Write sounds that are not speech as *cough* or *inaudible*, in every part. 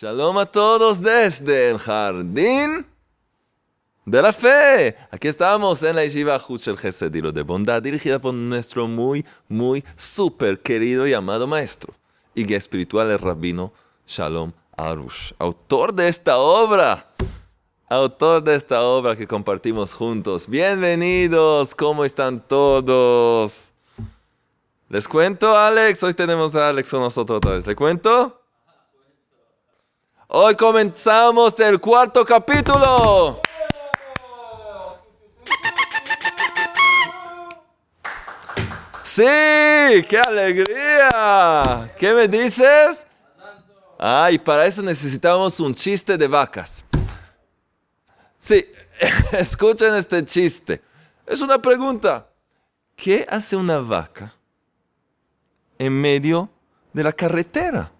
Shalom a todos desde el jardín de la fe. Aquí estamos en la Yeshiva Huchel Gesedilo de Bondad, dirigida por nuestro muy, muy súper querido y amado maestro y guía espiritual, el rabino Shalom Arush, autor de esta obra. Autor de esta obra que compartimos juntos. Bienvenidos, ¿cómo están todos? ¿Les cuento, Alex? Hoy tenemos a Alex con nosotros otra vez. ¿Le cuento? Hoy comenzamos el cuarto capítulo. Sí, qué alegría. ¿Qué me dices? Ah, para eso necesitamos un chiste de vacas. Sí, *laughs* escuchen este chiste. Es una pregunta. ¿Qué hace una vaca en medio de la carretera?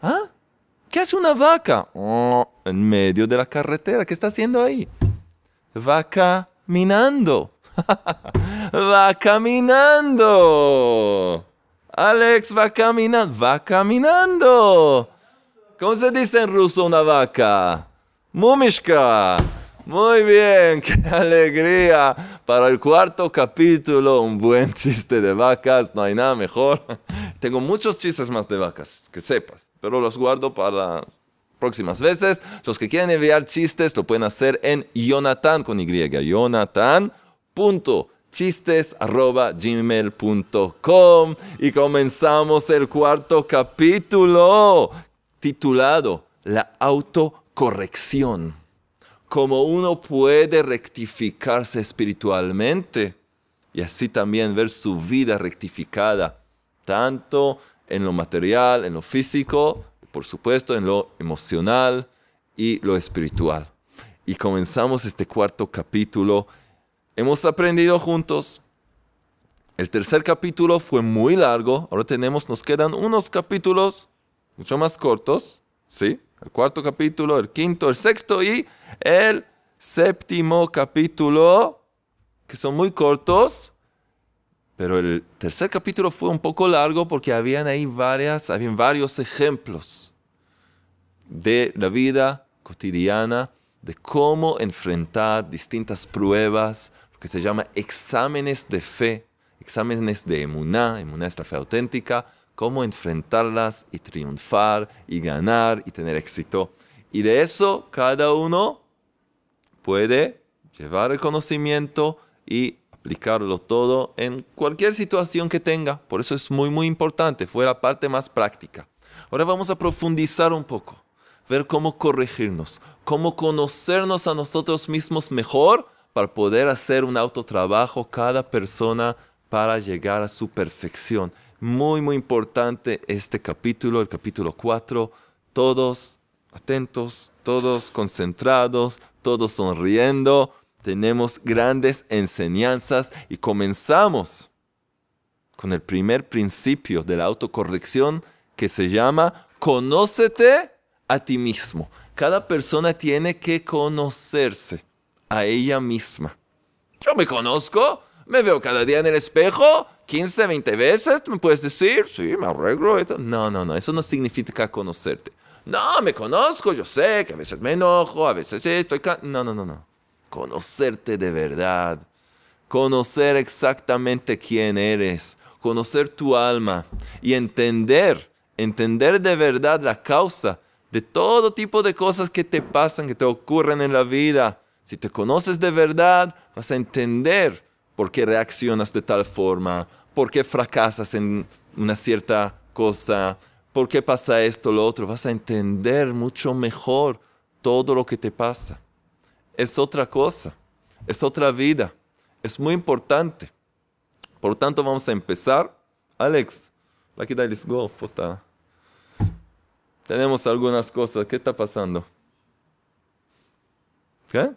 ¿Ah? ¿Qué hace una vaca? Oh, en medio de la carretera. ¿Qué está haciendo ahí? Va caminando. *laughs* va caminando. Alex va caminando. Va caminando. ¿Cómo se dice en ruso una vaca? Mumishka. Muy bien, *laughs* qué alegría. Para el cuarto capítulo, un buen chiste de vacas. No hay nada mejor. *laughs* Tengo muchos chistes más de vacas, que sepas pero los guardo para próximas veces. Los que quieren enviar chistes lo pueden hacer en Jonathan con Y, jonathan.chistes.gmail.com y comenzamos el cuarto capítulo titulado La autocorrección. Cómo uno puede rectificarse espiritualmente y así también ver su vida rectificada, tanto en lo material, en lo físico, por supuesto en lo emocional y lo espiritual. Y comenzamos este cuarto capítulo. Hemos aprendido juntos. El tercer capítulo fue muy largo. Ahora tenemos, nos quedan unos capítulos mucho más cortos. ¿Sí? El cuarto capítulo, el quinto, el sexto y el séptimo capítulo, que son muy cortos pero el tercer capítulo fue un poco largo porque habían ahí varias, habían varios ejemplos de la vida cotidiana, de cómo enfrentar distintas pruebas, que se llama exámenes de fe, exámenes de emuná, emuná es la fe auténtica, cómo enfrentarlas y triunfar y ganar y tener éxito. Y de eso cada uno puede llevar el conocimiento y aplicarlo todo en cualquier situación que tenga. Por eso es muy, muy importante. Fue la parte más práctica. Ahora vamos a profundizar un poco, ver cómo corregirnos, cómo conocernos a nosotros mismos mejor para poder hacer un autotrabajo cada persona para llegar a su perfección. Muy, muy importante este capítulo, el capítulo 4. Todos atentos, todos concentrados, todos sonriendo tenemos grandes enseñanzas y comenzamos con el primer principio de la autocorrección que se llama conócete a ti mismo. Cada persona tiene que conocerse a ella misma. Yo me conozco, me veo cada día en el espejo, 15, 20 veces, me puedes decir, sí, me arreglo. Esto. No, no, no, eso no significa conocerte. No, me conozco, yo sé que a veces me enojo, a veces estoy... No, no, no, no conocerte de verdad, conocer exactamente quién eres, conocer tu alma y entender, entender de verdad la causa de todo tipo de cosas que te pasan, que te ocurren en la vida. Si te conoces de verdad, vas a entender por qué reaccionas de tal forma, por qué fracasas en una cierta cosa, por qué pasa esto, lo otro. Vas a entender mucho mejor todo lo que te pasa es otra cosa, es otra vida, es muy importante. Por tanto, vamos a empezar. Alex, aquí let's go, puta. Tenemos algunas cosas. ¿Qué está pasando? ¿Qué?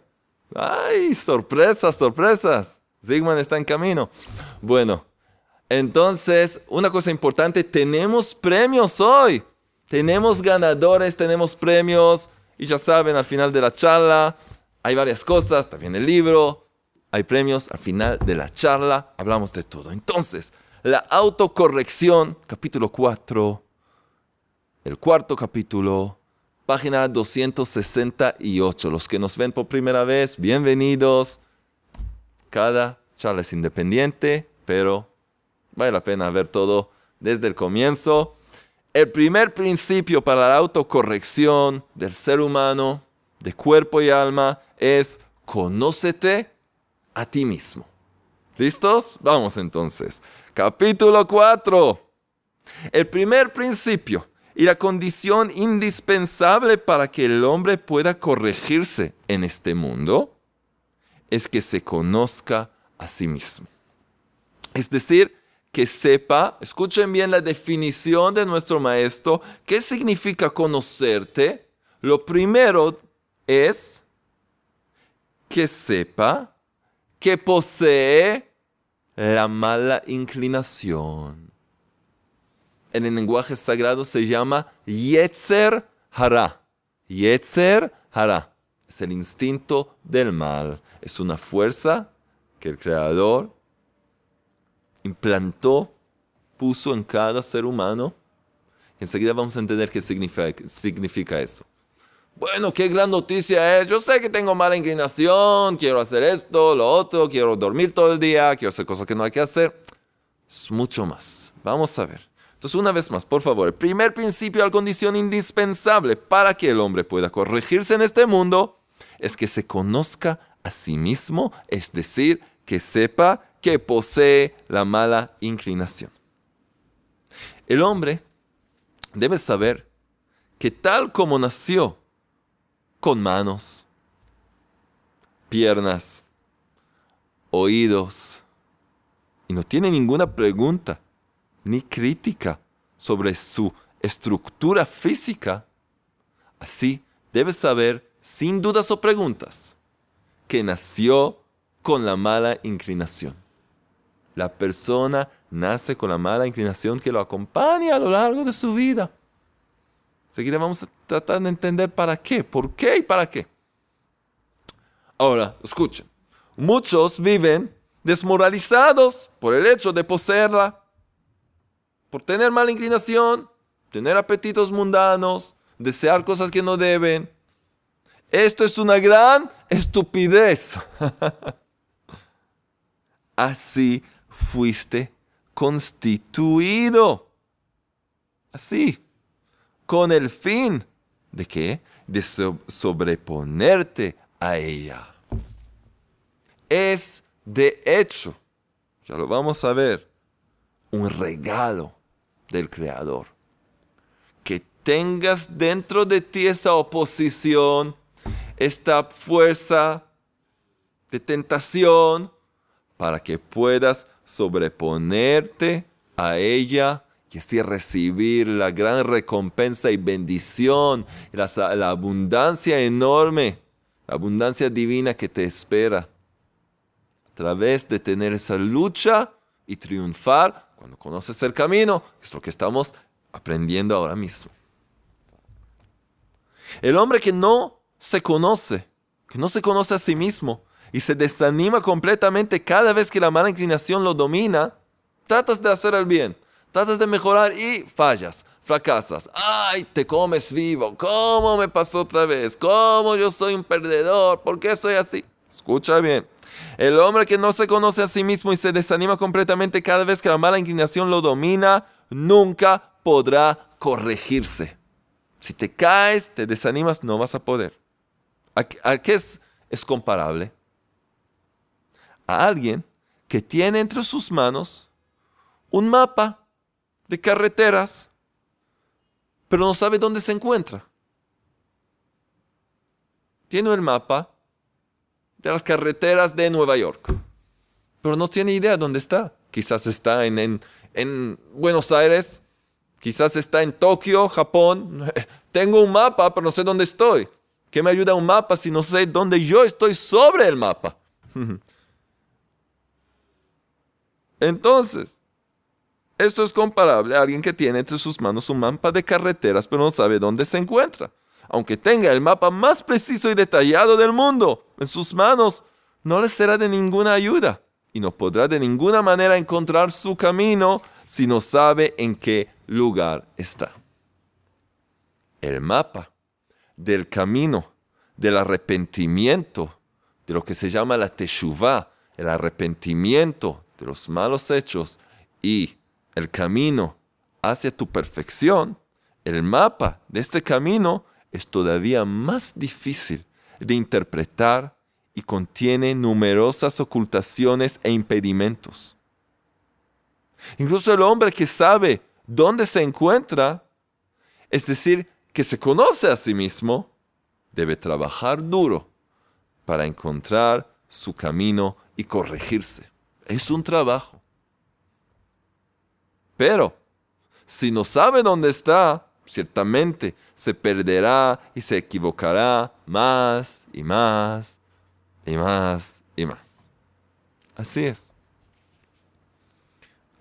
¡Ay, sorpresas, sorpresas! Zigman está en camino. Bueno, entonces, una cosa importante, tenemos premios hoy. Tenemos ganadores, tenemos premios. Y ya saben, al final de la charla hay varias cosas, también el libro, hay premios, al final de la charla hablamos de todo. Entonces, la autocorrección, capítulo 4, el cuarto capítulo, página 268. Los que nos ven por primera vez, bienvenidos. Cada charla es independiente, pero vale la pena ver todo desde el comienzo. El primer principio para la autocorrección del ser humano, de cuerpo y alma, es conócete a ti mismo. ¿Listos? Vamos entonces. Capítulo 4. El primer principio y la condición indispensable para que el hombre pueda corregirse en este mundo es que se conozca a sí mismo. Es decir, que sepa, escuchen bien la definición de nuestro maestro, ¿qué significa conocerte? Lo primero es que sepa que posee la mala inclinación. En el lenguaje sagrado se llama Yetzer Hara. Yetzer Hara. Es el instinto del mal. Es una fuerza que el Creador implantó, puso en cada ser humano. Enseguida vamos a entender qué significa, significa eso. Bueno, qué gran noticia es. Yo sé que tengo mala inclinación, quiero hacer esto, lo otro, quiero dormir todo el día, quiero hacer cosas que no hay que hacer. Es mucho más. Vamos a ver. Entonces, una vez más, por favor, el primer principio, la condición indispensable para que el hombre pueda corregirse en este mundo, es que se conozca a sí mismo, es decir, que sepa que posee la mala inclinación. El hombre debe saber que tal como nació, con manos, piernas, oídos, y no tiene ninguna pregunta ni crítica sobre su estructura física, así debe saber, sin dudas o preguntas, que nació con la mala inclinación. La persona nace con la mala inclinación que lo acompaña a lo largo de su vida. Seguida a tratar de entender para qué, por qué y para qué. Ahora, escuchen. Muchos viven desmoralizados por el hecho de poseerla, por tener mala inclinación, tener apetitos mundanos, desear cosas que no deben. Esto es una gran estupidez. *laughs* Así fuiste constituido. Así con el fin de qué? De sobreponerte a ella. Es de hecho, ya lo vamos a ver, un regalo del Creador. Que tengas dentro de ti esa oposición, esta fuerza de tentación, para que puedas sobreponerte a ella y así recibir la gran recompensa y bendición, la, abundancia enorme, la abundancia divina que te espera. A través de tener esa lucha y triunfar cuando conoces el camino, que es lo que estamos aprendiendo ahora mismo. El hombre que no se conoce, que no se conoce a sí mismo y se desanima completamente cada vez que la mala inclinación lo domina, tratas de hacer el bien, tratas de mejorar y fallas, fracasas. ¡Ay, te comes vivo! ¿Cómo me pasó otra vez? ¿Cómo yo soy un perdedor? ¿Por qué soy así? Escucha bien. El hombre que no se conoce a sí mismo y se desanima completamente cada vez que la mala inclinación lo domina, nunca podrá corregirse. Si te caes, te desanimas, no vas a poder. ¿A, qué es, es comparable? A alguien que tiene entre sus manos un mapa de carreteras, pero no sabe dónde se encuentra. Tiene el mapa de las carreteras de Nueva York, pero no tiene idea dónde está. Quizás está en, en, Buenos Aires, quizás está en Tokio, Japón. *laughs* Tengo un mapa, pero no sé dónde estoy. ¿Qué me ayuda un mapa si no sé dónde yo estoy sobre el mapa? *laughs* Entonces, esto es comparable a alguien que tiene entre sus manos un mapa de carreteras pero no sabe dónde se encuentra. Aunque tenga el mapa más preciso y detallado del mundo en sus manos, no le será de ninguna ayuda y no podrá de ninguna manera encontrar su camino si no sabe en qué lugar está. El mapa del camino, del arrepentimiento, de lo que se llama la teshuvah, el arrepentimiento de los malos hechos y el camino hacia tu perfección, el mapa de este camino es todavía más difícil de interpretar y contiene numerosas ocultaciones e impedimentos. Incluso el hombre que sabe dónde se encuentra, es decir, que se conoce a sí mismo, debe trabajar duro para encontrar su camino y corregirse. Es un trabajo. Pero, si no sabe dónde está, ciertamente se perderá y se equivocará más y más y más y más. Así es.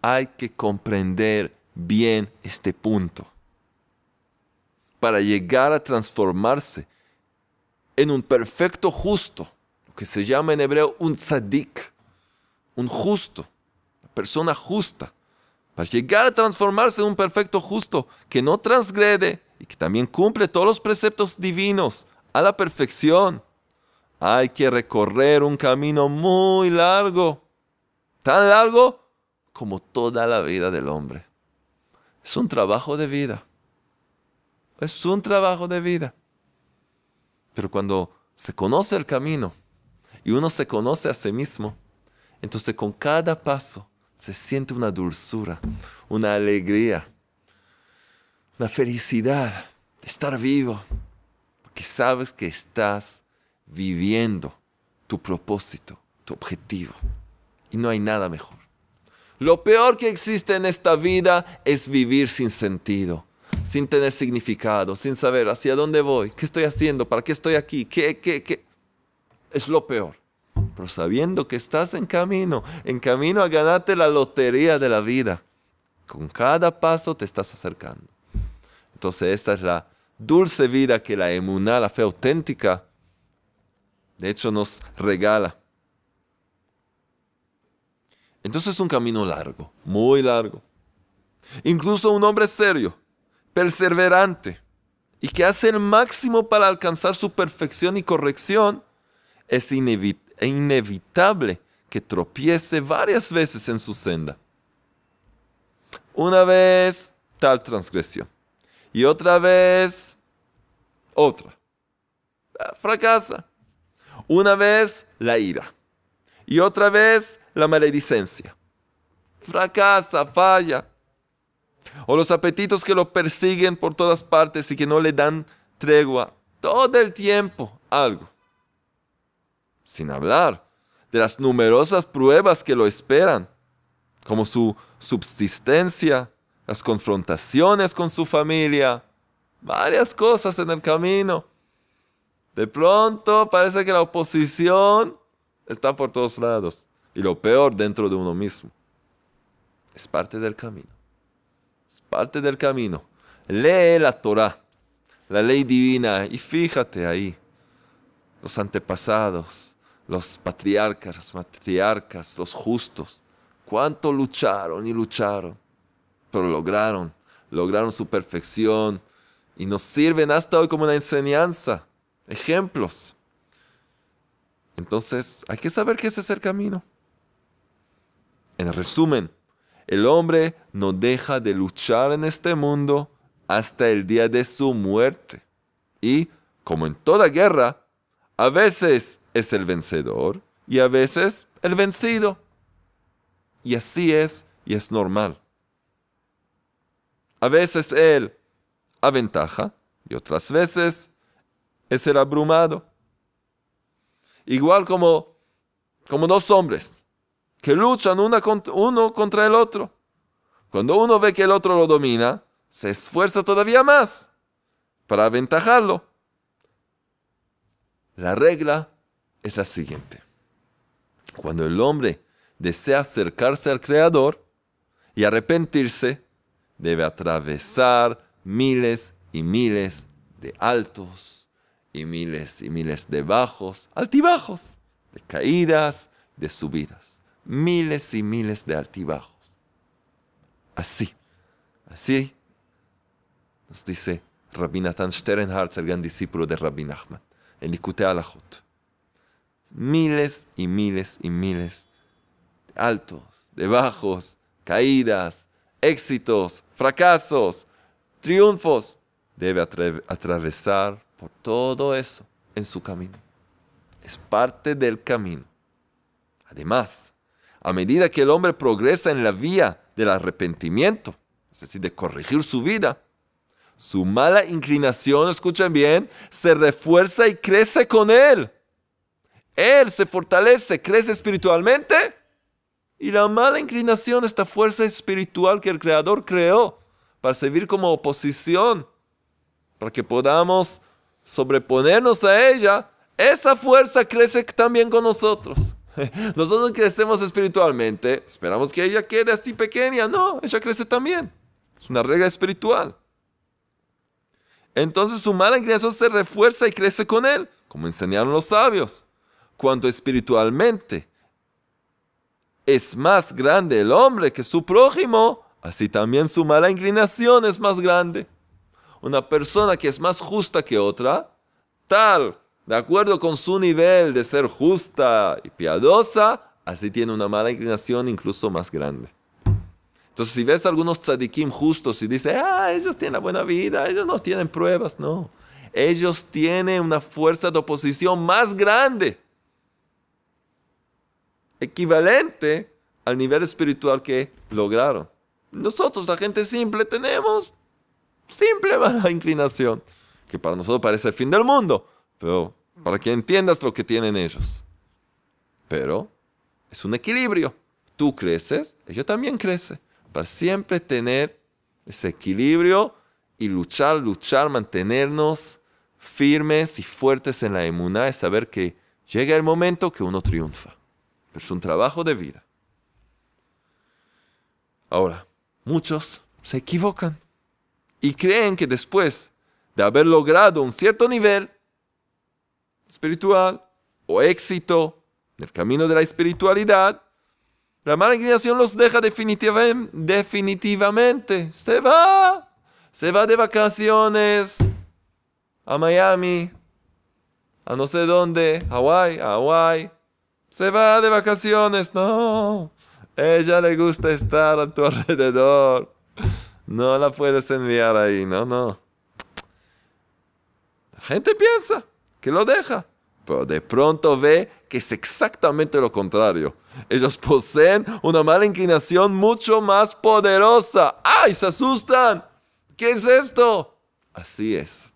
Hay que comprender bien este punto para llegar a transformarse en un perfecto justo, lo que se llama en hebreo un tzadik, un justo, una persona justa, para llegar a transformarse en un perfecto justo que no transgrede y que también cumple todos los preceptos divinos a la perfección. Hay que recorrer un camino muy largo, tan largo como toda la vida del hombre. Es un trabajo de vida. Es un trabajo de vida. Pero cuando se conoce el camino y uno se conoce a sí mismo, entonces con cada paso se siente una dulzura, una alegría, una felicidad de estar vivo, porque sabes que estás viviendo tu propósito, tu objetivo, y no hay nada mejor. Lo peor que existe en esta vida es vivir sin sentido, sin tener significado, sin saber hacia dónde voy, qué estoy haciendo, para qué estoy aquí, qué, qué, qué. Es lo peor. Pero sabiendo que estás en camino, en camino a ganarte la lotería de la vida, con cada paso te estás acercando. Entonces esta es la dulce vida que la emuná, la fe auténtica, de hecho nos regala. Entonces es un camino largo, muy largo. Incluso un hombre serio, perseverante y que hace el máximo para alcanzar su perfección y corrección, es inevitable que tropiece varias veces en su senda. Una vez tal transgresión y otra vez otra. Fracasa. Una vez la ira y otra vez la maledicencia. Fracasa, falla. O los apetitos que lo persiguen por todas partes y que no le dan tregua. Todo el tiempo algo. Sin hablar de las numerosas pruebas que lo esperan, como su subsistencia, las confrontaciones con su familia, varias cosas en el camino. De pronto parece que la oposición está por todos lados y lo peor dentro de uno mismo. Es parte del camino. Es parte del camino. Lee la Torah, la ley divina, y fíjate ahí. Los antepasados, los patriarcas, los matriarcas, los justos, cuánto lucharon y lucharon, pero lograron, lograron su perfección y nos sirven hasta hoy como una enseñanza, ejemplos. Entonces, hay que saber que ese es el camino. En resumen, el hombre no deja de luchar en este mundo hasta el día de su muerte. Y, como en toda guerra, a veces es el vencedor y a veces el vencido. Y así es y es normal. A veces él aventaja y otras veces es el abrumado. Igual como, como dos hombres que luchan uno contra el otro. Cuando uno ve que el otro lo domina, se esfuerza todavía más para aventajarlo. La regla es la siguiente. Cuando el hombre desea acercarse al Creador y arrepentirse, debe atravesar miles y miles de altos y miles y miles de bajos, altibajos, de caídas, de subidas miles y miles de altibajos. Así, así nos dice Rabbi Nathan Sternhardt, el gran discípulo de Rabbi Nachman, en. Miles y miles y miles altos, de bajos, caídas, éxitos, fracasos, triunfos. Debe atravesar por todo eso en su camino. Es parte del camino. Además, a medida que el hombre progresa en la vía del arrepentimiento, es decir, de corregir su vida, su mala inclinación, escuchen bien, se refuerza y crece con él. Él se fortalece, crece espiritualmente. Y la mala inclinación, esta fuerza espiritual que el Creador creó para servir como oposición, para que podamos sobreponernos a ella, esa fuerza crece también con nosotros. *laughs* Nosotros crecemos espiritualmente, esperamos que ella quede así pequeña. No, ella crece también. Es una regla espiritual. Entonces su mala inclinación se refuerza y crece con él, como enseñaron los sabios. Cuanto espiritualmente es más grande el hombre que su prójimo, así también su mala inclinación es más grande. Una persona que es más justa que otra, tal, de acuerdo con su nivel de ser justa y piadosa, así tiene una mala inclinación incluso más grande. Entonces, si ves algunos tzadikim justos y dices, ah, ellos tienen la buena vida, ellos no tienen pruebas, no. Ellos tienen una fuerza de oposición más grande, equivalente al nivel espiritual que lograron. Nosotros, la gente simple, tenemos simple *laughs* mala inclinación, que para nosotros parece el fin del mundo, pero para que entiendas lo que tienen ellos. Pero es un equilibrio. Tú creces, ellos también crecen para siempre tener ese equilibrio y luchar, luchar, mantenernos firmes y fuertes en la emuná y saber que llega el momento que uno triunfa. Es un trabajo de vida. Ahora, muchos se equivocan y creen que después de haber logrado un cierto nivel espiritual o éxito en el camino de la espiritualidad, la mala inclinación los deja definitivamente. Se va. Se va de vacaciones a Miami, a no sé dónde, Hawái, a Hawái. Se va de vacaciones. No. Ella le gusta estar a tu alrededor. No la puedes enviar ahí. No, no. La gente piensa que lo deja pero de pronto ve que es exactamente lo contrario. Ellos poseen una mala inclinación mucho más poderosa. ¡Ay! Se asustan. ¿Qué es esto? Así es.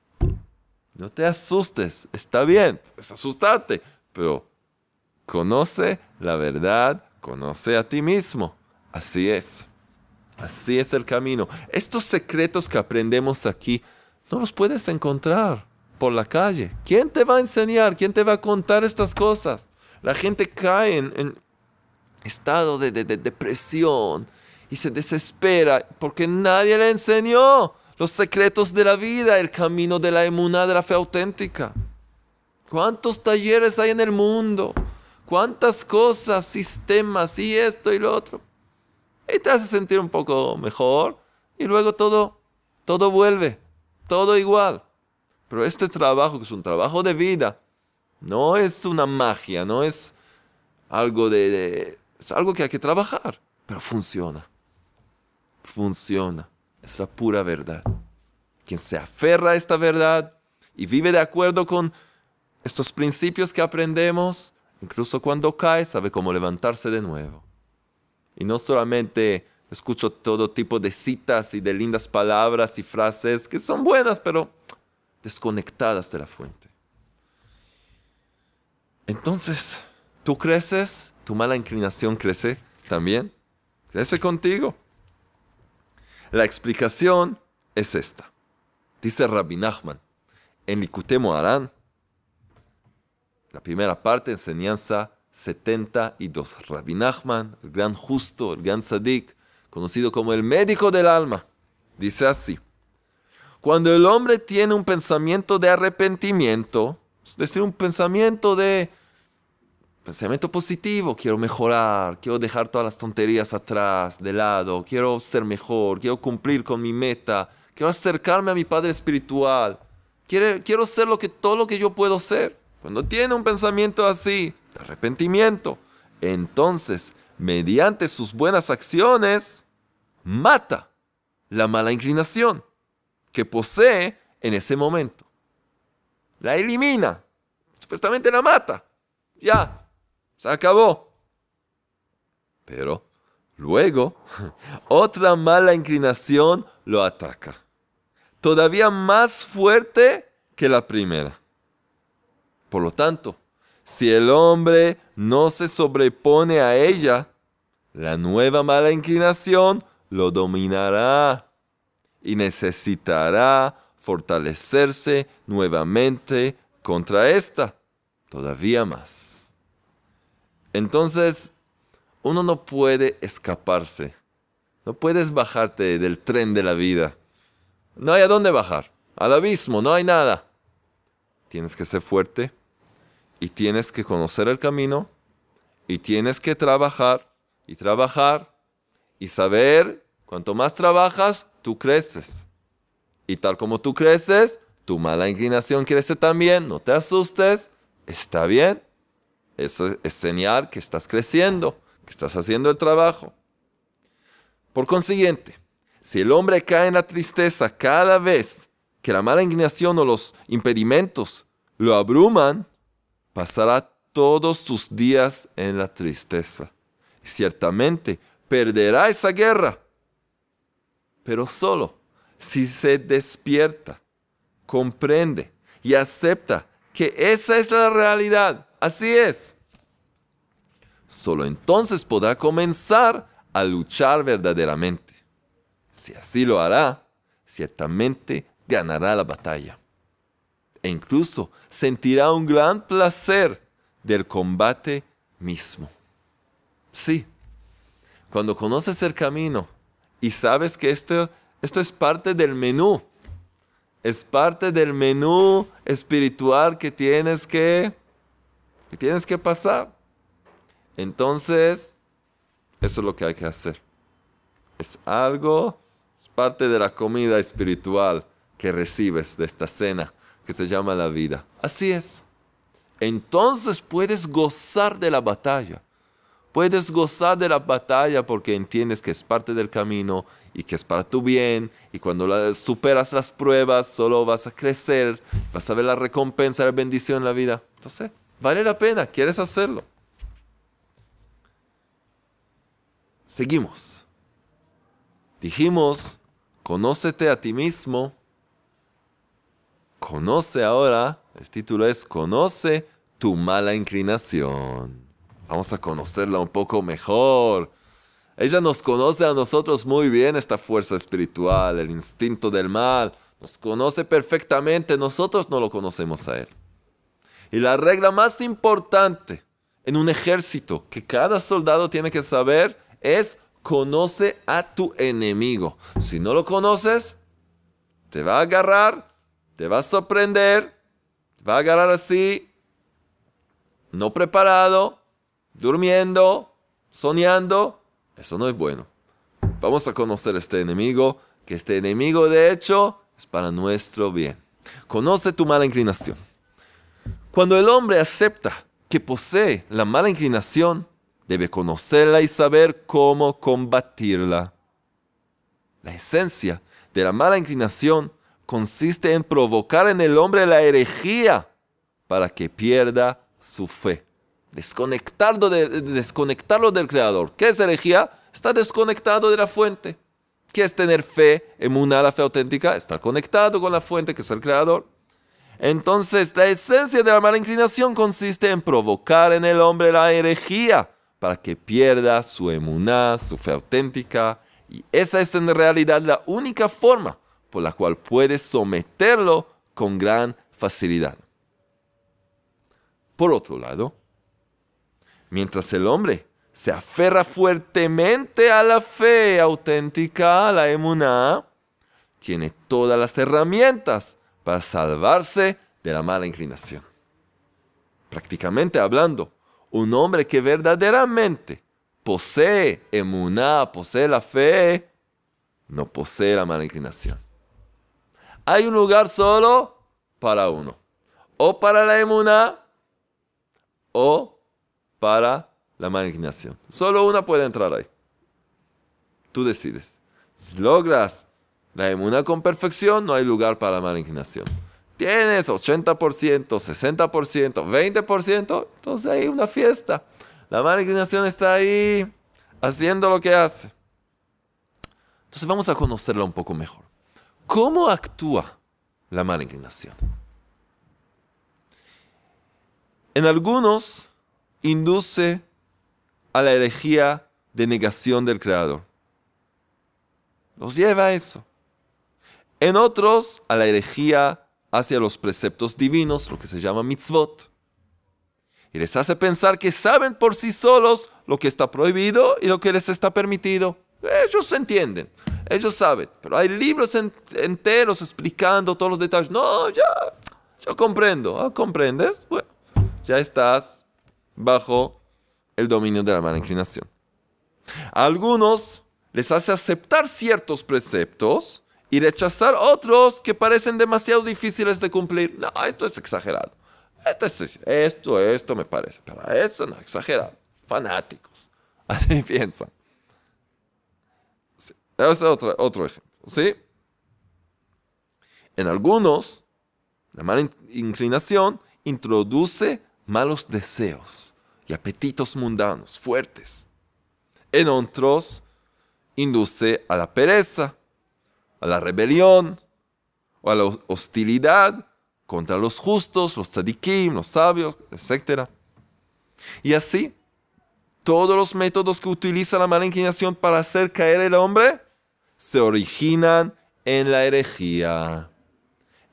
No te asustes. Está bien. Es asustarte. Pero conoce la verdad. Conoce a ti mismo. Así es. Así es el camino. Estos secretos que aprendemos aquí no los puedes encontrar por la calle. ¿Quién te va a enseñar? ¿Quién te va a contar estas cosas? La gente cae en, estado de, depresión y se desespera porque nadie le enseñó los secretos de la vida, el camino de la emuná, de la fe auténtica. ¿Cuántos talleres hay en el mundo? ¿Cuántas cosas, sistemas y esto y lo otro? Y te hace sentir un poco mejor y luego todo, todo vuelve, todo igual. Pero este trabajo, que es un trabajo de vida, no es una magia, no es algo de, es algo que hay que trabajar, pero funciona. Funciona. Es la pura verdad. Quien se aferra a esta verdad y vive de acuerdo con estos principios que aprendemos, incluso cuando cae, sabe cómo levantarse de nuevo. Y no solamente escucho todo tipo de citas y de lindas palabras y frases que son buenas, pero desconectadas de la fuente. Entonces, tú creces, tu mala inclinación crece también, crece contigo. La explicación es esta. Dice Rabbi Nachman en Likutei Moharan, la primera parte, enseñanza 72. Rabbi Nachman, el gran justo, el gran tzadik, conocido como el médico del alma, dice así. Cuando el hombre tiene un pensamiento de arrepentimiento, es decir, un pensamiento de pensamiento positivo, quiero mejorar, quiero dejar todas las tonterías atrás, de lado, quiero ser mejor, quiero cumplir con mi meta, quiero acercarme a mi Padre espiritual, quiero, quiero ser lo que, todo lo que yo puedo ser. Cuando tiene un pensamiento así, de arrepentimiento, entonces, mediante sus buenas acciones, mata la mala inclinación que posee en ese momento. La elimina, supuestamente la mata. Ya, se acabó. Pero luego, *laughs* otra mala inclinación lo ataca. Todavía más fuerte que la primera. Por lo tanto, si el hombre no se sobrepone a ella, la nueva mala inclinación lo dominará y necesitará fortalecerse nuevamente contra esta, todavía más. Entonces, uno no puede escaparse, no puedes bajarte del tren de la vida. No hay a dónde bajar, al abismo, no hay nada. Tienes que ser fuerte y tienes que conocer el camino y tienes que trabajar y trabajar y saber, cuanto más trabajas, tú creces. Y tal como tú creces, tu mala inclinación crece también, no te asustes, está bien. Eso es señal que estás creciendo, que estás haciendo el trabajo. Por consiguiente, si el hombre cae en la tristeza cada vez que la mala inclinación o los impedimentos lo abruman, pasará todos sus días en la tristeza. Ciertamente perderá esa guerra, pero solo si se despierta, comprende y acepta que esa es la realidad. Así es. Solo entonces podrá comenzar a luchar verdaderamente. Si así lo hará, ciertamente ganará la batalla. E incluso sentirá un gran placer del combate mismo. Sí, cuando conoces el camino y sabes que esto, esto es parte del menú, es parte del menú espiritual que tienes que, que tienes que pasar. Entonces, eso es lo que hay que hacer. Es algo, es parte de la comida espiritual que recibes de esta cena que se llama la vida. Así es. Entonces puedes gozar de la batalla. Puedes gozar de la batalla porque entiendes que es parte del camino y que es para tu bien. Y cuando superas las pruebas, solo vas a crecer, vas a ver la recompensa, la bendición en la vida. Entonces, vale la pena, quieres hacerlo. Seguimos. Dijimos, conócete a ti mismo. Conoce ahora, el título es Conoce tu mala inclinación. Vamos a conocerla un poco mejor. Ella nos conoce a nosotros muy bien, esta fuerza espiritual, el instinto del mal. Nos conoce perfectamente, nosotros no lo conocemos a Él. Y la regla más importante en un ejército que cada soldado tiene que saber es conoce a tu enemigo. Si no lo conoces, te va a agarrar, te va a sorprender, te va a agarrar así, no preparado, durmiendo, soñando, eso no es bueno. Vamos a conocer este enemigo, que este enemigo de hecho es para nuestro bien. Conoce tu mala inclinación. Cuando el hombre acepta que posee la mala inclinación, debe conocerla y saber cómo combatirla. La esencia de la mala inclinación consiste en provocar en el hombre la herejía para que pierda su fe. Desconectarlo, de, desconectarlo del Creador. ¿Qué es herejía? Está desconectado de la fuente. ¿Qué es tener fe, emunar la fe auténtica? Estar conectado con la fuente que es el Creador. Entonces, la esencia de la mala inclinación consiste en provocar en el hombre la herejía para que pierda su emuná, su fe auténtica. Y esa es en realidad la única forma por la cual puedes someterlo con gran facilidad. Por otro lado, Mientras el hombre se aferra fuertemente a la fe auténtica, a la emuná, tiene todas las herramientas para salvarse de la mala inclinación. Prácticamente hablando, un hombre que verdaderamente posee emuná, posee la fe, no posee la mala inclinación. Hay un lugar solo para uno. O para la emuna o para la malignación. Solo una puede entrar ahí. Tú decides. Si logras la emuna con perfección, no hay lugar para la malignación. Tienes 80%, 60%, 20%, entonces hay una fiesta. La malignación está ahí haciendo lo que hace. Entonces vamos a conocerla un poco mejor. ¿Cómo actúa la malignación? En algunos induce a la herejía de negación del Creador. Los lleva a eso. En otros, a la herejía hacia los preceptos divinos, lo que se llama mitzvot. Y les hace pensar que saben por sí solos lo que está prohibido y lo que les está permitido. Ellos entienden, ellos saben, pero hay libros enteros explicando todos los detalles. No, ya, yo comprendo. Ah, ¿Comprendes? Bueno, ya estás bajo el dominio de la mala inclinación. A algunos les hace aceptar ciertos preceptos y rechazar otros que parecen demasiado difíciles de cumplir. No, esto es exagerado. Esto, esto, esto me parece. Pero eso no, exagerado. Fanáticos. *laughs* Así piensan. Ese es otro, otro ejemplo. ¿Sí? En algunos, la mala inclinación introduce malos deseos y apetitos mundanos fuertes. En otros, induce a la pereza, a la rebelión o a la hostilidad contra los justos, los tzadikim, los sabios, etc. Y así, todos los métodos que utiliza la mala inclinación para hacer caer el hombre se originan en la herejía,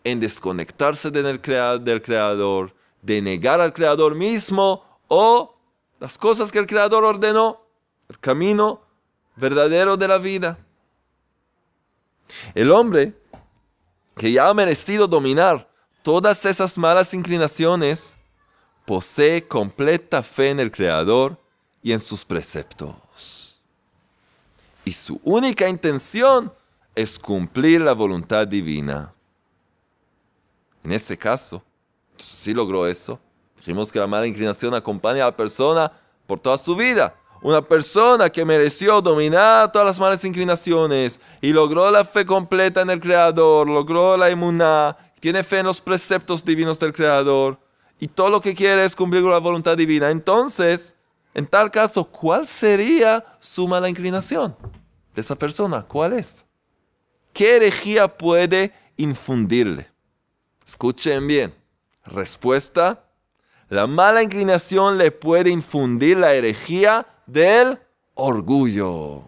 en desconectarse del, del Creador, de negar al Creador mismo o las cosas que el Creador ordenó, el camino verdadero de la vida. El hombre que ya ha merecido dominar todas esas malas inclinaciones, posee completa fe en el Creador y en sus preceptos. Y su única intención es cumplir la voluntad divina. En ese caso, entonces sí logró eso. Dijimos que la mala inclinación acompaña a la persona por toda su vida. Una persona que mereció dominar todas las malas inclinaciones y logró la fe completa en el Creador, logró la inmunidad, tiene fe en los preceptos divinos del Creador y todo lo que quiere es cumplir con la voluntad divina. Entonces, en tal caso, ¿cuál sería su mala inclinación de esa persona? ¿Cuál es? ¿Qué herejía puede infundirle? Escuchen bien. Respuesta. La mala inclinación le puede infundir la herejía del orgullo.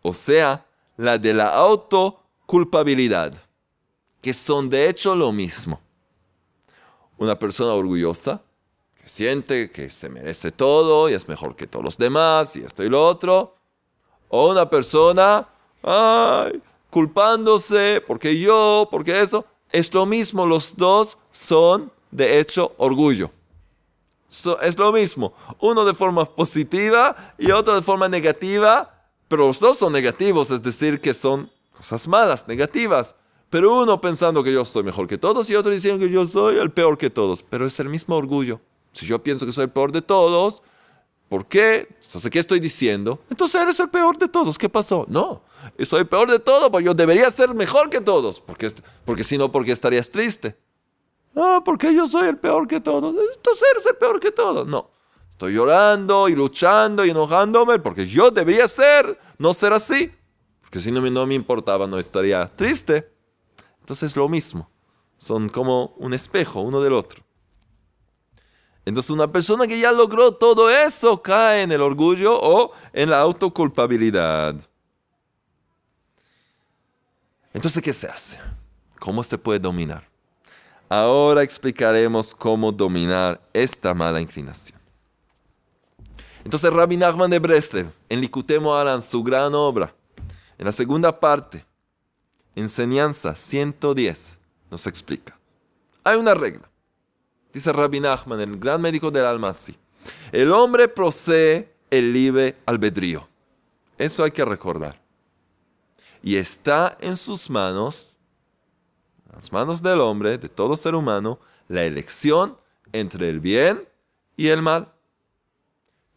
O sea, la de la autoculpabilidad, que son de hecho lo mismo. Una persona orgullosa, que siente que se merece todo y es mejor que todos los demás y esto y lo otro. O una persona, ay, culpándose porque yo, porque eso. Es lo mismo, los dos son de hecho orgullo es lo mismo. Uno de forma positiva y otro de forma negativa, pero los dos son negativos, es decir, que son cosas malas, negativas. Pero uno pensando que yo soy mejor que todos y otro diciendo que yo soy el peor que todos. Pero es el mismo orgullo. Si yo pienso que soy el peor de todos, ¿por qué? Entonces, ¿qué estoy diciendo? Entonces eres el peor de todos. ¿Qué pasó? No, soy el peor de todos, porque yo debería ser mejor que todos. Porque, porque si no, porque estarías triste. Ah, porque yo soy el peor que todos. Entonces eres el peor que todos. No. Estoy llorando y luchando y enojándome porque yo debería ser, no ser así. Porque si no, no me importaba, no estaría triste. Entonces es lo mismo. Son como un espejo uno del otro. Entonces una persona que ya logró todo eso cae en el orgullo o en la autoculpabilidad. Entonces, ¿qué se hace? ¿Cómo se puede dominar? Ahora explicaremos cómo dominar esta mala inclinación. Entonces Rabbi Nachman de Breslev, en Likutemo Aran, su gran obra, en la segunda parte, enseñanza 110, nos explica. Hay una regla. Dice Rabbi Nachman, el gran médico del alma, así. El hombre posee el libre albedrío. Eso hay que recordar. y está en sus manos, las manos del hombre, de todo ser humano, la elección entre el bien y el mal.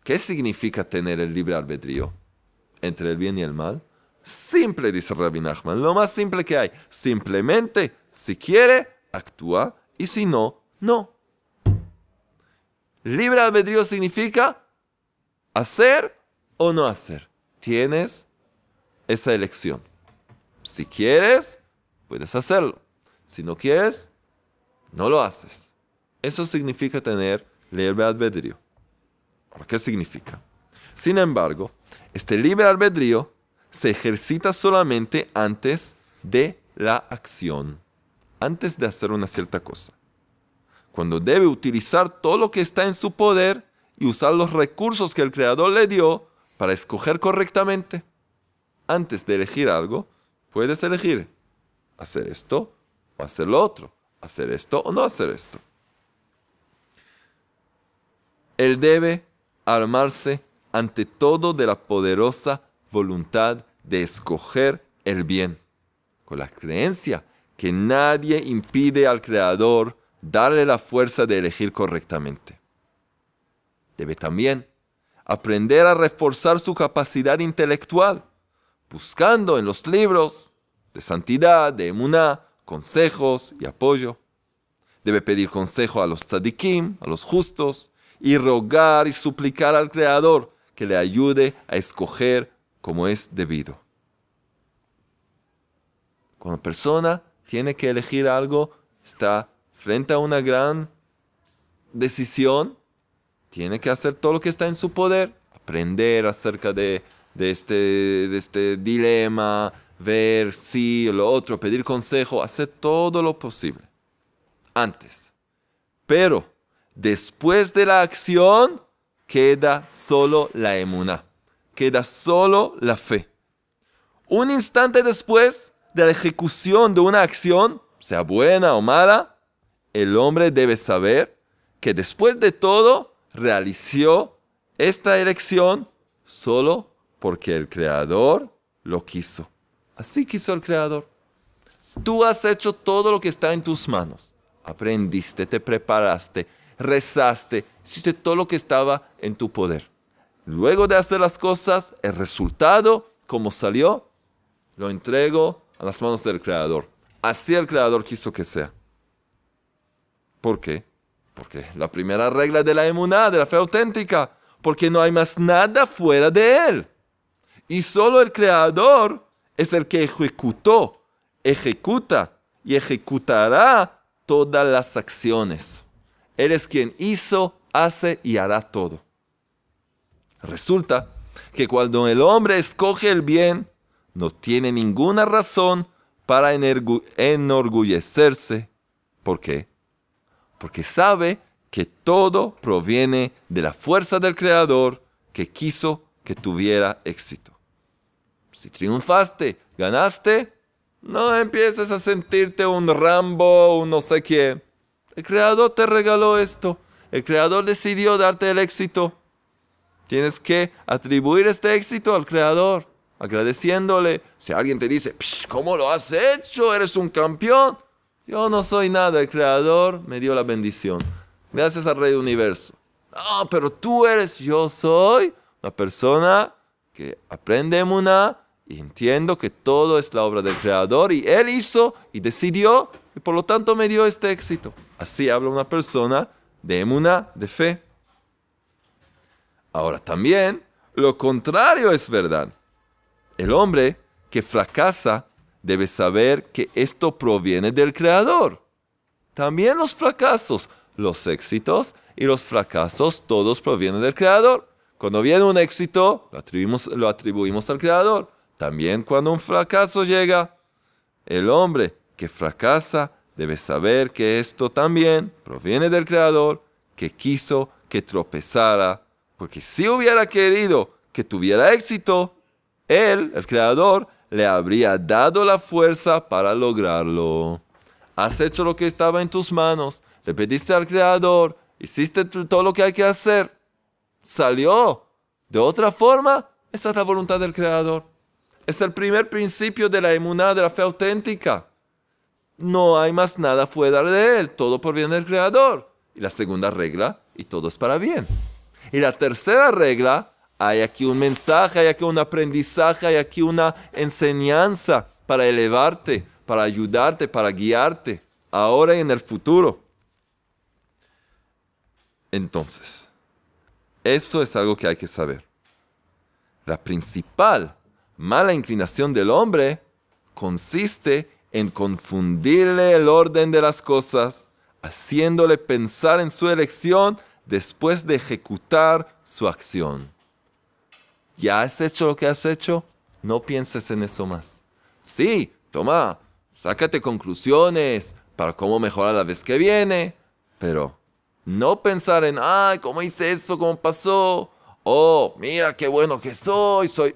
¿Qué significa tener el libre albedrío entre el bien y el mal? Simple, dice Rabbi Nachman, lo más simple que hay. Simplemente, si quiere, actúa y si no, no. Libre albedrío significa hacer o no hacer. Tienes esa elección. Si quieres, puedes hacerlo. Si no quieres, no lo haces. Eso significa tener libre albedrío. ¿qué significa? Sin embargo, este libre albedrío se ejercita solamente antes de la acción, antes de hacer una cierta cosa. Cuando debe utilizar todo lo que está en su poder y usar los recursos que el Creador le dio para escoger correctamente. Antes de elegir algo, puedes elegir hacer esto o hacer lo otro, hacer esto o no hacer esto. Él debe armarse ante todo de la poderosa voluntad de escoger el bien, con la creencia que nadie impide al Creador darle la fuerza de elegir correctamente. Debe también aprender a reforzar su capacidad intelectual, buscando en los libros de santidad, de emuná, consejos y apoyo. Debe pedir consejo a los tzadikim, a los justos, y rogar y suplicar al Creador que le ayude a escoger como es debido. Cuando persona tiene que elegir algo, está frente a una gran decisión, tiene que hacer todo lo que está en su poder, aprender acerca de, este, de este dilema, ver si lo otro, pedir consejo, hacer todo lo posible. Antes. Pero después de la acción, queda solo la emuna, queda solo la fe. Un instante después de la ejecución de una acción, sea buena o mala, el hombre debe saber que después de todo realizó esta elección solo porque el Creador lo quiso. Así quiso el Creador. Tú has hecho todo lo que está en tus manos. Aprendiste, te preparaste, rezaste, hiciste todo lo que estaba en tu poder. Luego de hacer las cosas, el resultado, como salió, lo entrego a las manos del Creador. Así el Creador quiso que sea. ¿Por qué? Porque la primera regla de la emuná, de la fe auténtica, porque no hay más nada fuera de Él. Y solo el Creador es el que ejecutó, ejecuta y ejecutará todas las acciones. Él es quien hizo, hace y hará todo. Resulta que cuando el hombre escoge el bien, no tiene ninguna razón para enorgullecerse. ¿Por qué? Porque sabe que todo proviene de la fuerza del Creador que quiso que tuviera éxito. Si triunfaste, ganaste, no empieces a sentirte un Rambo, un no sé quién. El Creador te regaló esto. El Creador decidió darte el éxito. Tienes que atribuir este éxito al Creador, agradeciéndole. Si alguien te dice, ¿cómo lo has hecho? Eres un campeón. Yo no soy nada, el Creador me dio la bendición. Gracias al Rey Universo. Ah, pero tú eres, yo soy una persona que aprende una y entiendo que todo es la obra del Creador y Él hizo y decidió y por lo tanto me dio este éxito. Así habla una persona de emuna, de fe. Ahora también, lo contrario es verdad. El hombre que fracasa debe saber que esto proviene del Creador. También los fracasos, los éxitos y los fracasos, todos provienen del Creador. Cuando viene un éxito, lo atribuimos, lo atribuimos al Creador. También cuando un fracaso llega, el hombre que fracasa debe saber que esto también proviene del Creador que quiso que tropezara, porque si hubiera querido que tuviera éxito, Él, el Creador, le habría dado la fuerza para lograrlo. Has hecho lo que estaba en tus manos, le pediste al Creador, hiciste todo lo que hay que hacer. Salió. De otra forma, esa es la voluntad del Creador. Es el primer principio de la emuná de la fe auténtica. No hay más nada fuera de él, todo por bien del Creador. Y la segunda regla, y todo es para bien. Y la tercera regla, hay aquí un mensaje, hay aquí un aprendizaje, hay aquí una enseñanza para elevarte, para ayudarte, para guiarte, ahora y en el futuro. Entonces, eso es algo que hay que saber. La principal mala inclinación del hombre consiste en confundirle el orden de las cosas, haciéndole pensar en su elección después de ejecutar su acción. ¿Ya has hecho lo que has hecho? No pienses en eso más. Sí, toma, sácate conclusiones para cómo mejorar la vez que viene, pero no pensar en, ay, ¿cómo hice eso? ¿Cómo pasó? Oh, mira qué bueno que soy, soy...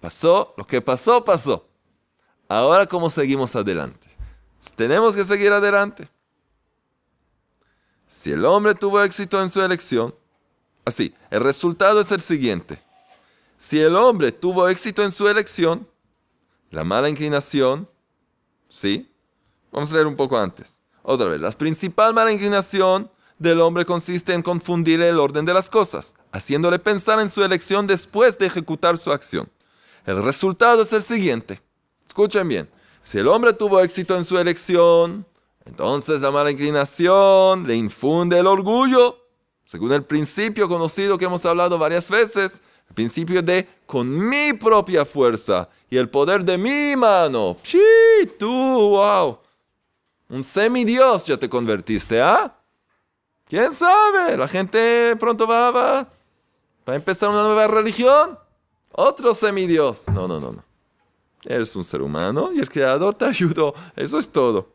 Pasó, lo que pasó, pasó. Ahora, ¿cómo seguimos adelante? Tenemos que seguir adelante. Si el hombre tuvo éxito en su elección, así, el resultado es el siguiente. Si el hombre tuvo éxito en su elección, la mala inclinación, ¿sí? Vamos a leer un poco antes. Otra vez, la principal mala inclinación del hombre consiste en confundir el orden de las cosas, haciéndole pensar en su elección después de ejecutar su acción. El resultado es el siguiente. Escuchen bien. Si el hombre tuvo éxito en su elección, entonces la mala inclinación le infunde el orgullo, según el principio conocido que hemos hablado varias veces, el principio de con mi propia fuerza y el poder de mi mano. ¡Sí! Tú, wow. Un semidios ya te convertiste, ¿ah? ¿Quién sabe? La gente pronto va, va, va a empezar una nueva religión. Otro semidios. No, no, no, no. Eres un ser humano y el creador te ayudó. Eso es todo.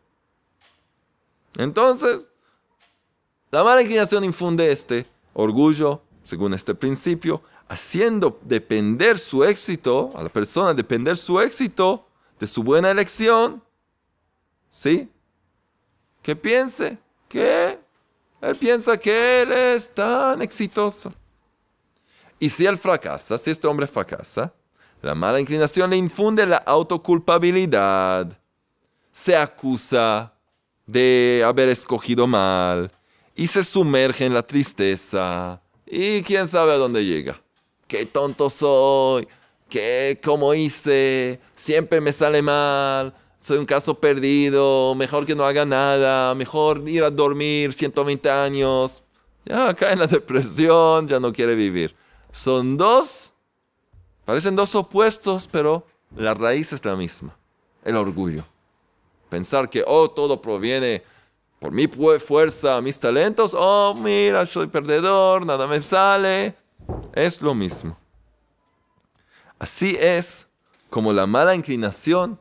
Entonces, la mala inclinación infunde este orgullo, según este principio, haciendo depender su éxito, a la persona depender su éxito de su buena elección. ¿Sí? Que piense que él piensa que él es tan exitoso. Y si él fracasa, si este hombre fracasa, la mala inclinación le infunde la autoculpabilidad. Se acusa de haber escogido mal y se sumerge en la tristeza. Y quién sabe a dónde llega. Qué tonto soy. Qué, cómo hice. Siempre me sale mal. Soy un caso perdido. Mejor que no haga nada. Mejor ir a dormir 120 años. Ya cae en la *laughs* depresión. Ya no quiere vivir. Son dos, parecen dos opuestos, pero la raíz es la misma, el orgullo. Pensar que, oh, todo proviene por mi fuerza, mis talentos, oh, mira, soy perdedor, nada me sale, es lo mismo. Así es como la mala inclinación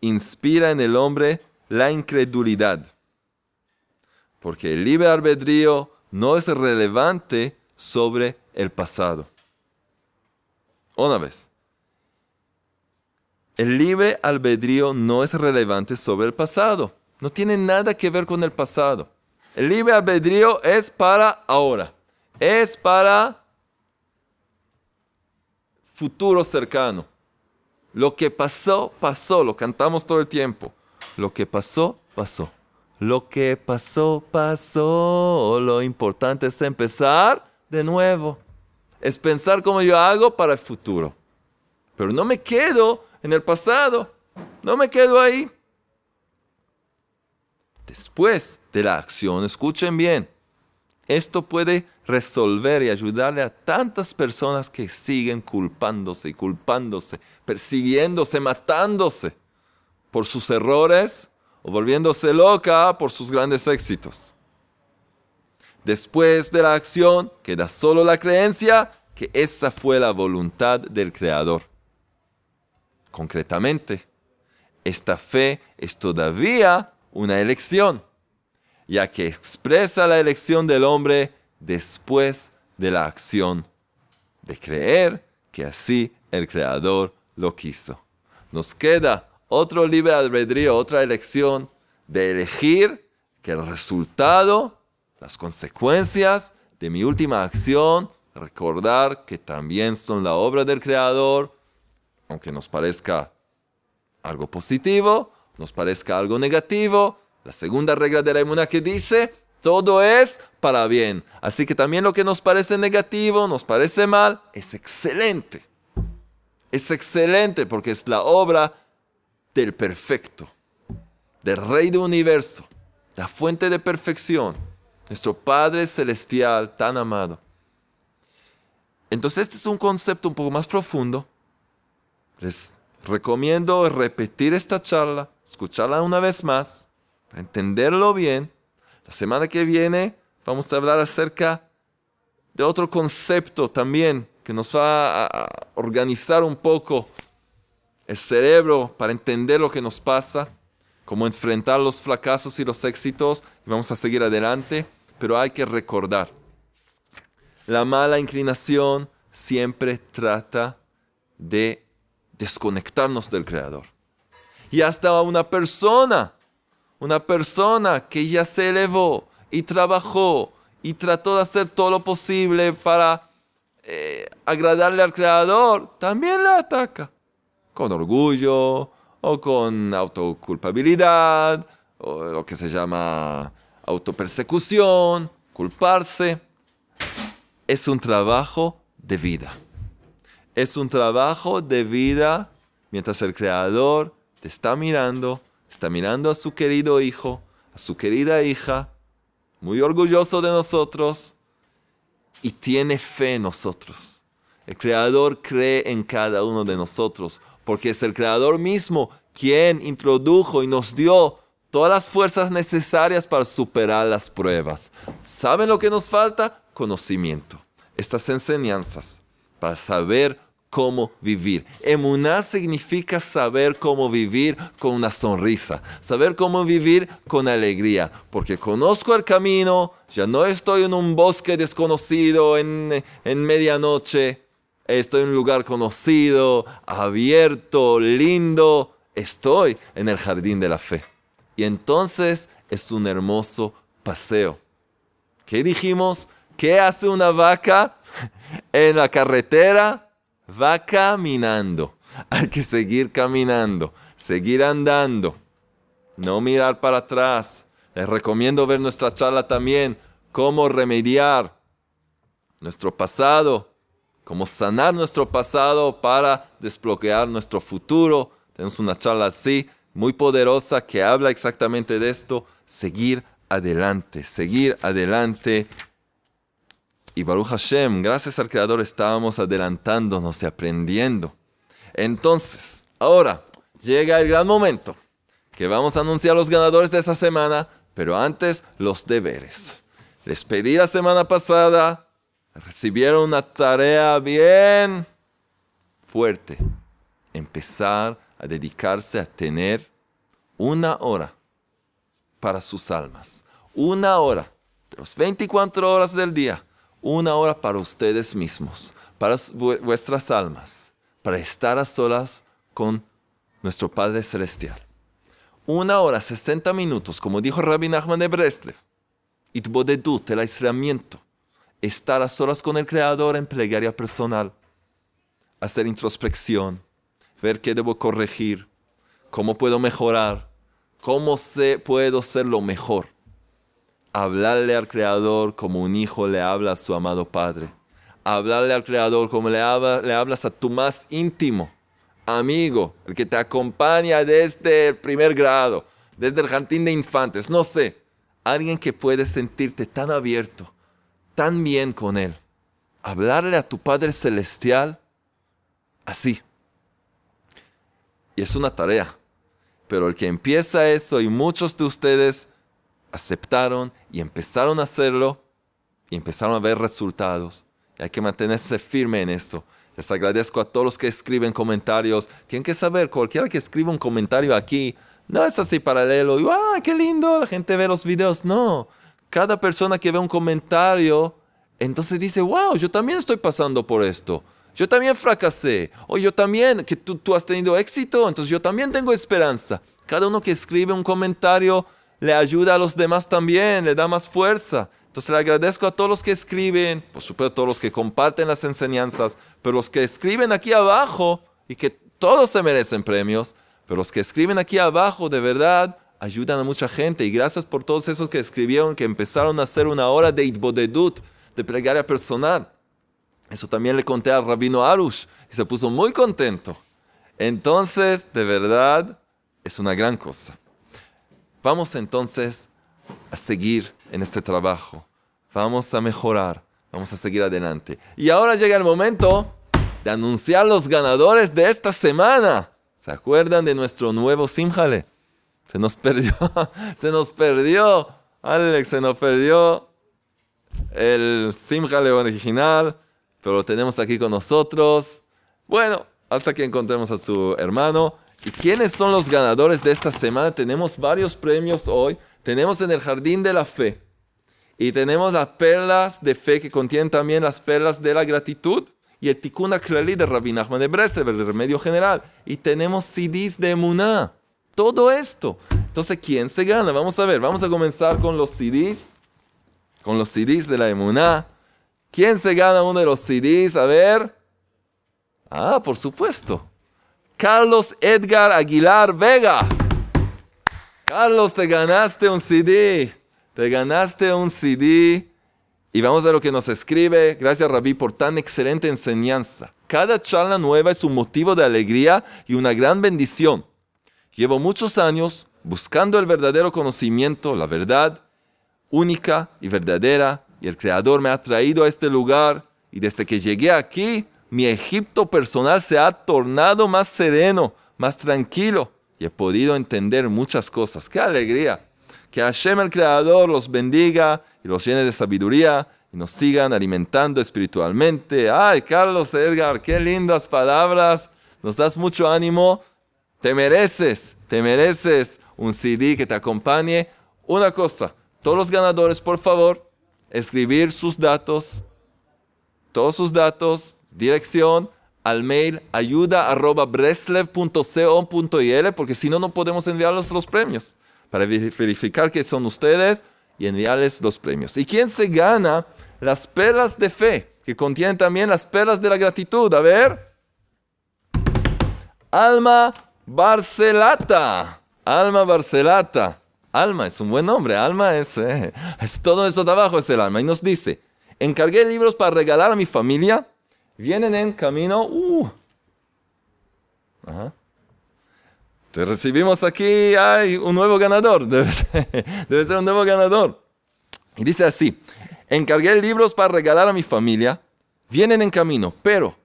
inspira en el hombre la incredulidad. Porque el libre albedrío no es relevante sobre el pasado. Una vez. El libre albedrío no es relevante sobre el pasado. No tiene nada que ver con el pasado. El libre albedrío es para ahora. Es para futuro cercano. Lo que pasó, pasó. Lo cantamos todo el tiempo. Lo que pasó, pasó. Lo que pasó, pasó. Lo importante es empezar de nuevo. Es pensar cómo yo hago para el futuro. Pero no me quedo en el pasado. No me quedo ahí. Después de la acción, escuchen bien, esto puede resolver y ayudarle a tantas personas que siguen culpándose y culpándose, persiguiéndose, matándose por sus errores o volviéndose loca por sus grandes éxitos. Después de la acción queda solo la creencia que esa fue la voluntad del Creador. Concretamente, esta fe es todavía una elección, ya que expresa la elección del hombre después de la acción, de creer que así el Creador lo quiso. Nos queda otro libre albedrío, otra elección de elegir que el resultado las consecuencias de mi última acción recordar que también son la obra del Creador, aunque nos parezca algo positivo, nos parezca algo negativo. La segunda regla de la inmunidad que dice, todo es para bien. Así que también lo que nos parece negativo, nos parece mal, es excelente. Es excelente porque es la obra del perfecto, del Rey del universo, la fuente de perfección, nuestro Padre Celestial tan amado. Entonces este es un concepto un poco más profundo. Les recomiendo repetir esta charla, escucharla una vez más, para entenderlo bien. La semana que viene vamos a hablar acerca de otro concepto también que nos va a organizar un poco el cerebro para entender lo que nos pasa, cómo enfrentar los fracasos y los éxitos y vamos a seguir adelante, pero hay que recordar la mala inclinación siempre trata de desconectarnos del Creador. Y hasta una persona, una persona que ya se elevó y trabajó y trató de hacer todo lo posible para eh, agradarle al Creador, también le ataca. Con orgullo o con autoculpabilidad o lo que se llama autopersecución, culparse es un trabajo de vida. Es un trabajo de vida mientras el Creador te está mirando, está mirando a su querido hijo, a su querida hija, muy orgulloso de nosotros y tiene fe en nosotros. El Creador cree en cada uno de nosotros porque es el Creador mismo quien introdujo y nos dio todas las fuerzas necesarias para superar las pruebas. ¿Saben lo que nos falta? Conocimiento estas enseñanzas para saber cómo vivir. Emuná significa saber cómo vivir con una sonrisa, saber cómo vivir con alegría, porque conozco el camino, ya no estoy en un bosque desconocido en, en medianoche, estoy en un lugar conocido, abierto, lindo, estoy en el jardín de la fe. Y entonces es un hermoso paseo. ¿Qué dijimos? ¿Qué hace una vaca *laughs* en la carretera? Va caminando. *laughs* Hay que seguir caminando, seguir andando, no mirar para atrás. Les recomiendo ver nuestra charla también, cómo remediar nuestro pasado, cómo sanar nuestro pasado para desbloquear nuestro futuro. Tenemos una charla así, muy poderosa, que habla exactamente de esto, seguir adelante, seguir adelante y Baruch Hashem, gracias al Creador, estábamos adelantándonos y aprendiendo. Entonces, ahora llega el gran momento que vamos a anunciar los ganadores de esa semana, pero antes los deberes. Les pedí la semana pasada, recibieron una tarea bien fuerte. Empezar a dedicarse a tener una hora para sus almas. Una hora, de las 24 horas del día una hora para ustedes mismos, para vuestras almas, para estar a solas con nuestro Padre Celestial. Una hora, 60 minutos, como dijo Rabbi Nachman de Breslev. Itbodedut, el aislamiento. Estar a solas con el Creador en plegaria personal. Hacer introspección. Ver qué debo corregir. Cómo puedo mejorar. Cómo sé, puedo ser lo mejor hablarle al Creador como un hijo le habla a su amado Padre. Hablarle al Creador como le, le hablas a tu más íntimo amigo, el que te acompaña desde el primer grado, desde el jardín de infantes, no sé. Alguien que puede sentirte tan abierto, tan bien con Él. Hablarle a tu Padre Celestial así. Y es una tarea. Pero el que empieza eso, y muchos de ustedes aceptaron y empezaron a hacerlo y empezaron a ver resultados. Y hay que mantenerse firme en esto. Les agradezco a todos los que escriben comentarios. Tienen que saber, cualquiera que escriba un comentario aquí, no es así paralelo. Y, ¡ah, qué lindo! La gente ve los videos. No. Cada persona que ve un comentario, entonces dice, wow, yo también estoy pasando por esto. Yo también fracasé. O yo también, que tú, tú has tenido éxito, entonces yo también tengo esperanza. Cada uno que escribe un comentario le ayuda a los demás también, le da más fuerza. Entonces le agradezco a todos los que escriben, por supuesto todos los que comparten las enseñanzas, pero los que escriben aquí abajo y que todos se merecen premios, pero los que escriben aquí abajo de verdad ayudan a mucha gente. Y gracias por todos esos que escribieron, que empezaron a hacer una hora de itbodedut, de plegaria personal. Eso también le conté al rabino Arush y se puso muy contento. Entonces, de verdad, es una gran cosa. Vamos entonces a seguir en este trabajo. Vamos a mejorar. Vamos a seguir adelante. Y ahora llega el momento de anunciar los ganadores de esta semana. ¿Se acuerdan de nuestro nuevo Simjale? Se nos perdió, *laughs* se nos perdió, Alex, se nos perdió el Simjale original, pero lo tenemos aquí con nosotros. Bueno, hasta que encontremos a su hermano. ¿Y quiénes son los ganadores de esta semana? Tenemos varios premios hoy. Tenemos en el Jardín de la Fe. Y tenemos las perlas de fe que contienen también las perlas de la gratitud. Y el Tikkun Klali de Rabbi Nachman de Breslev, el remedio general. Y tenemos CDs de Emuná. Todo esto. Entonces, ¿quién se gana? Vamos a ver. Vamos a comenzar con los CDs. Con los CDs de la Emuná. ¿Quién se gana uno de los CDs? A ver. Ah, por supuesto. Carlos Edgar Aguilar Vega. Carlos, te ganaste un CD. Te ganaste un CD. Y vamos a lo que nos escribe. Gracias, Rabí, por tan excelente enseñanza. Cada charla nueva es un motivo de alegría y una gran bendición. Llevo muchos años buscando el verdadero conocimiento, la verdad única y verdadera, y el Creador me ha traído a este lugar. Y desde que llegué aquí, mi Egipto personal se ha tornado más sereno, más tranquilo y he podido entender muchas cosas. ¡Qué alegría! Que Hashem el Creador los bendiga y los llene de sabiduría y nos sigan alimentando espiritualmente. ¡Ay, Carlos Edgar, qué lindas palabras! Nos das mucho ánimo. Te mereces, te mereces un CD que te acompañe. Una cosa, todos los ganadores, por favor, escribir sus datos, todos sus datos, dirección al mail ayuda porque si no, no podemos enviarles los premios para verificar que son ustedes y enviarles los premios. ¿Y quién se gana las perlas de fe? Que contienen también las perlas de la gratitud. A ver. Alma Barcelata. Alma Barcelata. Alma es un buen nombre. Alma es, eh, es todo eso de abajo es el alma. Y nos dice, encargué libros para regalar a mi familia vienen en camino. Uh, Te recibimos aquí, hay un nuevo ganador, *laughs* debe ser, un nuevo ganador. Y dice así, encargué libros para regalar a mi familia, vienen en camino, pero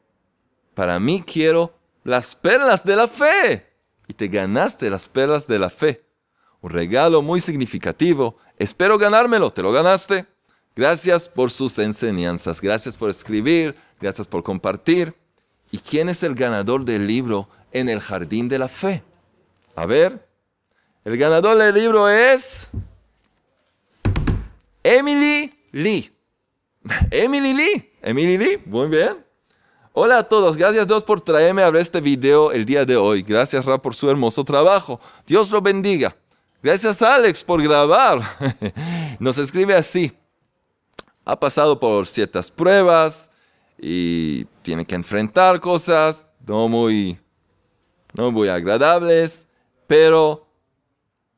para mí quiero las perlas de la fe. Y te ganaste las perlas de la fe. Un regalo muy significativo. Espero ganármelo, te lo ganaste. Gracias por sus enseñanzas, gracias por escribir, Gracias por compartir. ¿Y quién es el ganador del libro en el jardín de la fe? A ver, el ganador del libro es Emily Lee. *laughs* Emily Lee. Emily Lee, muy bien. Hola a todos, gracias Dios por traerme a ver este video el día de hoy. Gracias Ra por su hermoso trabajo. Dios lo bendiga. Gracias Alex por grabar. *laughs* Nos escribe así. Ha pasado por ciertas pruebas, y tiene que enfrentar cosas no muy, no muy agradables, pero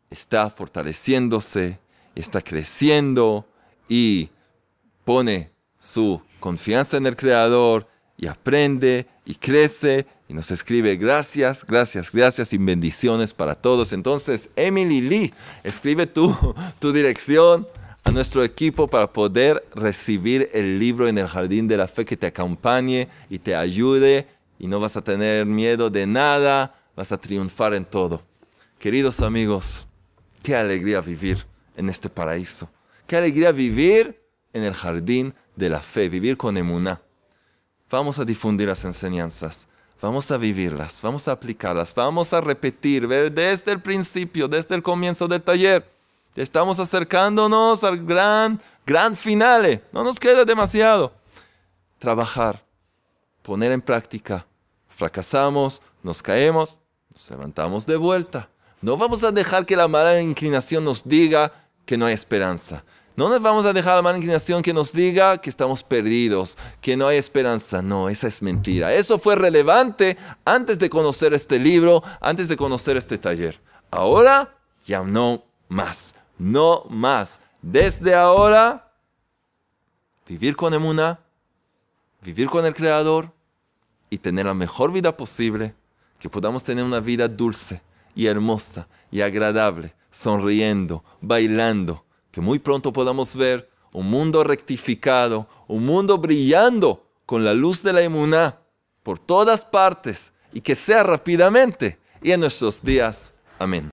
está fortaleciéndose, está creciendo y pone su confianza en el Creador y aprende y crece y nos escribe gracias, gracias, gracias y bendiciones para todos. Entonces, Emily Lee, escribe tu, tu dirección a nuestro equipo para poder recibir el libro en el jardín de la fe que te acompañe y te ayude y no vas a tener miedo de nada, vas a triunfar en todo. Queridos amigos, qué alegría vivir en este paraíso. Qué alegría vivir en el jardín de la fe, vivir con emuná. Vamos a difundir las enseñanzas, vamos a vivirlas, vamos a aplicarlas, vamos a repetir, ver desde el principio, desde el comienzo del taller Estamos acercándonos al gran, gran finale. No nos queda demasiado. Trabajar, poner en práctica. Fracasamos, nos caemos, nos levantamos de vuelta. No vamos a dejar que la mala inclinación nos diga que no hay esperanza. No nos vamos a dejar la mala inclinación que nos diga que estamos perdidos, que no hay esperanza. No, esa es mentira. Eso fue relevante antes de conocer este libro, antes de conocer este taller. Ahora ya no más, no más. Desde ahora, vivir con Emuna, vivir con el Creador y tener la mejor vida posible, que podamos tener una vida dulce y hermosa y agradable, sonriendo, bailando que muy pronto podamos ver un mundo rectificado, un mundo brillando con la luz de la emuná por todas partes y que sea rápidamente y en nuestros días. Amén.